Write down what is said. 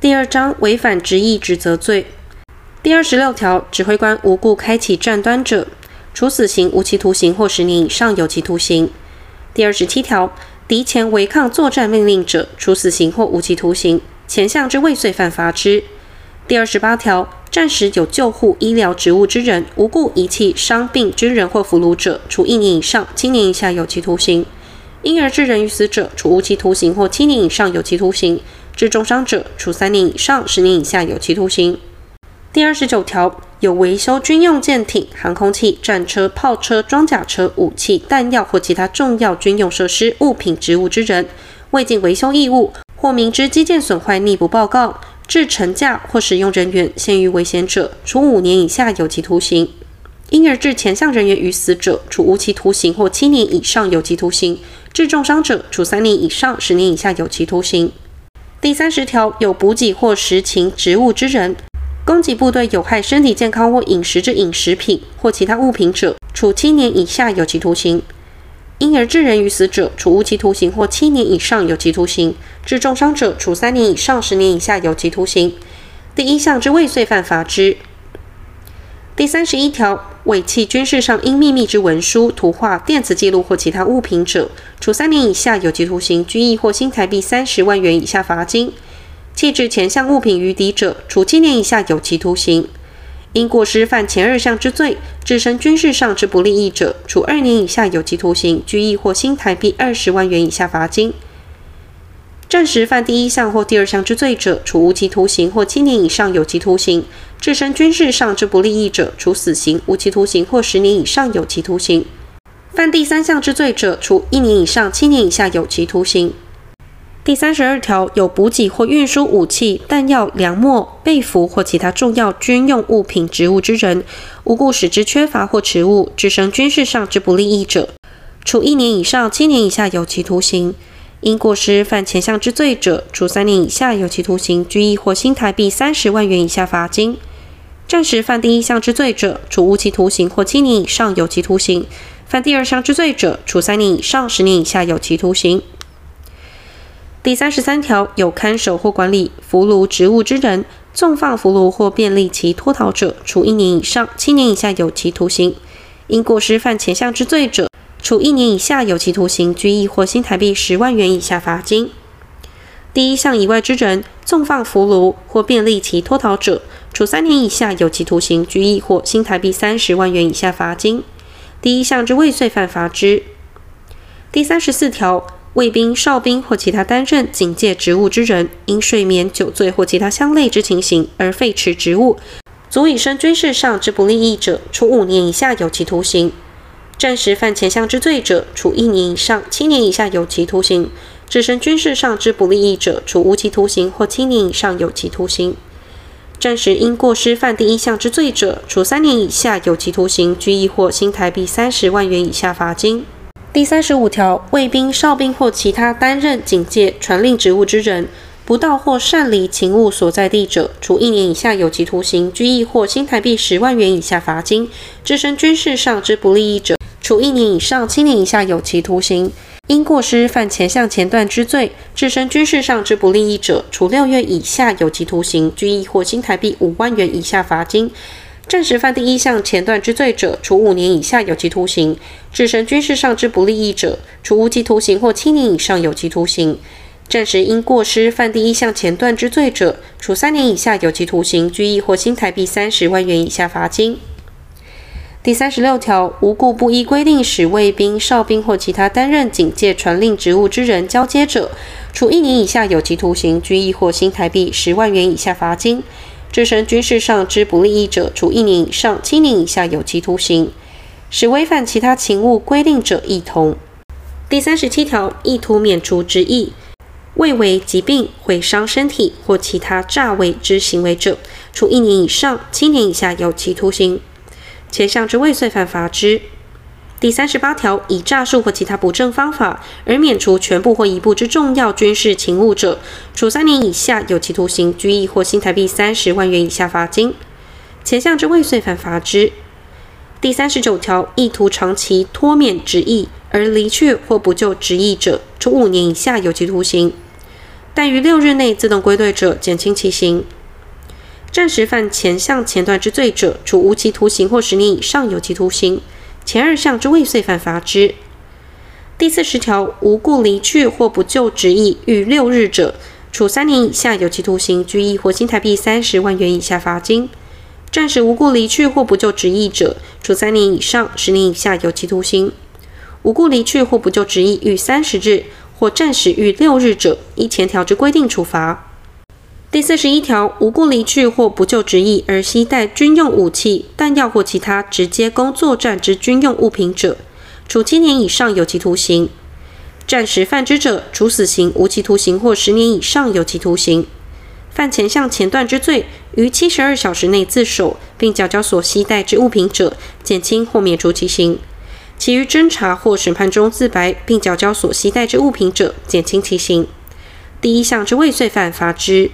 第二章违反职役职责罪。第二十六条，指挥官无故开启战端者，处死刑、无期徒刑或十年以上有期徒刑。第二十七条，敌前违抗作战命令者，处死刑或无期徒刑，前项之未遂犯罚之。第二十八条，战时有救护医疗职务之人，无故遗弃伤病军人或俘虏者，处一年以上七年以下有期徒刑；因而致人于死者，处无期徒刑或七年以上有期徒刑；致重伤者，处三年以上十年以下有期徒刑。第二十九条，有维修军用舰艇、航空器、战车、炮车、装甲车、武器、弹药或其他重要军用设施、物品、职务之人，未尽维修义务，或明知机件损坏匿不报告，致乘驾或使用人员陷于危险者，处五年以下有期徒刑；因而致前项人员于死者，处无期徒刑或七年以上有期徒刑；致重伤者，处三年以上十年以下有期徒刑。第三十条，有补给或实情职务之人。供给部队有害身体健康或饮食之饮食品或其他物品者，处七年以下有期徒刑；因而致人于死者，处无期徒刑或七年以上有期徒刑；致重伤者，处三年以上十年以下有期徒刑。第一项之未遂犯罚之。第三十一条，伪弃军事上应秘密之文书、图画、电子记录或其他物品者，处三年以下有期徒刑、拘役或新台币三十万元以下罚金。弃置前项物品于敌者，处七年以下有期徒刑；因过失犯前二项之罪，致身军事上之不利益者，处二年以下有期徒刑、拘役或新台币二十万元以下罚金。暂时犯第一项或第二项之罪者，处无期徒刑或七年以上有期徒刑；置身军事上之不利益者，处死刑、无期徒刑或十年以上有期徒刑。犯第三项之罪者，处一年以上七年以下有期徒刑。第三十二条，有补给或运输武器、弹药、粮秣、被服或其他重要军用物品、职务之人，无故使之缺乏或迟误，致生军事上之不利益者，处一年以上七年以下有期徒刑；因过失犯前项之罪者，处三年以下有期徒刑、拘役或新台币三十万元以下罚金。战时犯第一项之罪者，处无期徒刑或七年以上有期徒刑；犯第二项之罪者，处三年以上十年以下有期徒刑。第三十三条，有看守或管理俘虏职务之人，纵放俘虏或便利其脱逃者，处一年以上七年以下有期徒刑；因过失犯前项之罪者，处一年以下有期徒刑、拘役或新台币十万元以下罚金。第一项以外之人，纵放俘虏或便利其脱逃者，处三年以下有期徒刑、拘役或新台币三十万元以下罚金。第一项之未遂犯罚之。第三十四条。卫兵、哨兵或其他担任警戒职务之人，因睡眠、酒醉或其他相类之情形而废弛职务，足以生军事上之不利益者，处五年以下有期徒刑；战时犯前项之罪者，处一年以上七年以下有期徒刑；致生军事上之不利益者，处无期徒刑或七年以上有期徒刑；战时因过失犯第一项之罪者，处三年以下有期徒刑、拘役或新台币三十万元以下罚金。第三十五条，卫兵、哨兵或其他担任警戒、传令职务之人，不到或擅离勤务所在地者，处一年以下有期徒刑、拘役或新台币十万元以下罚金；置身军事上之不利益者，处一年以上七年以下有期徒刑。因过失犯前项前段之罪，致生军事上之不利益者，处六月以下有期徒刑、拘役或新台币五万元以下罚金。战时犯第一项前段之罪者，处五年以下有期徒刑；致生军事上之不利益者，处无期徒刑或七年以上有期徒刑。战时因过失犯第一项前段之罪者，处三年以下有期徒刑、拘役或新台币三十万元以下罚金。第三十六条，无故不依规定使卫兵、哨兵或其他担任警戒、传令职务之人交接者，处一年以下有期徒刑、拘役或新台币十万元以下罚金。置身军事上之不利益者，处一年以上七年以下有期徒刑；使违反其他勤务规定者，亦同。第三十七条，意图免除职役，为为疾病、毁伤身体或其他诈伪之行为者，处一年以上七年以下有期徒刑。前项之未遂犯罚之。第三十八条，以诈术或其他不正方法而免除全部或一部之重要军事勤务者，处三年以下有期徒刑、拘役或新台币三十万元以下罚金。前项之未遂犯罚之。第三十九条，意图长期脱免职役而离去或不就职役者，处五年以下有期徒刑；但于六日内自动归队者，减轻其刑。暂时犯前项前段之罪者，处无期徒刑或十年以上有期徒刑；前二项之未遂犯，罚之。第四十条，无故离去或不就职役逾六日者，处三年以下有期徒刑、拘役或新台币三十万元以下罚金；暂时无故离去或不就职役者，处三年以上十年以下有期徒刑；无故离去或不就职役逾三十日或暂时逾六日者，依前条之规定处罚。第四十一条，无故离去或不就职役而携带军用武器、弹药或其他直接供作战之军用物品者，处七年以上有期徒刑；战时犯之者，处死刑、无期徒刑或十年以上有期徒刑。犯前项前段之罪，于七十二小时内自首并缴交所携带之物品者，减轻或免除其刑；其余侦查或审判中自白并缴交所携带之物品者，减轻其刑。第一项之未遂犯，罚之。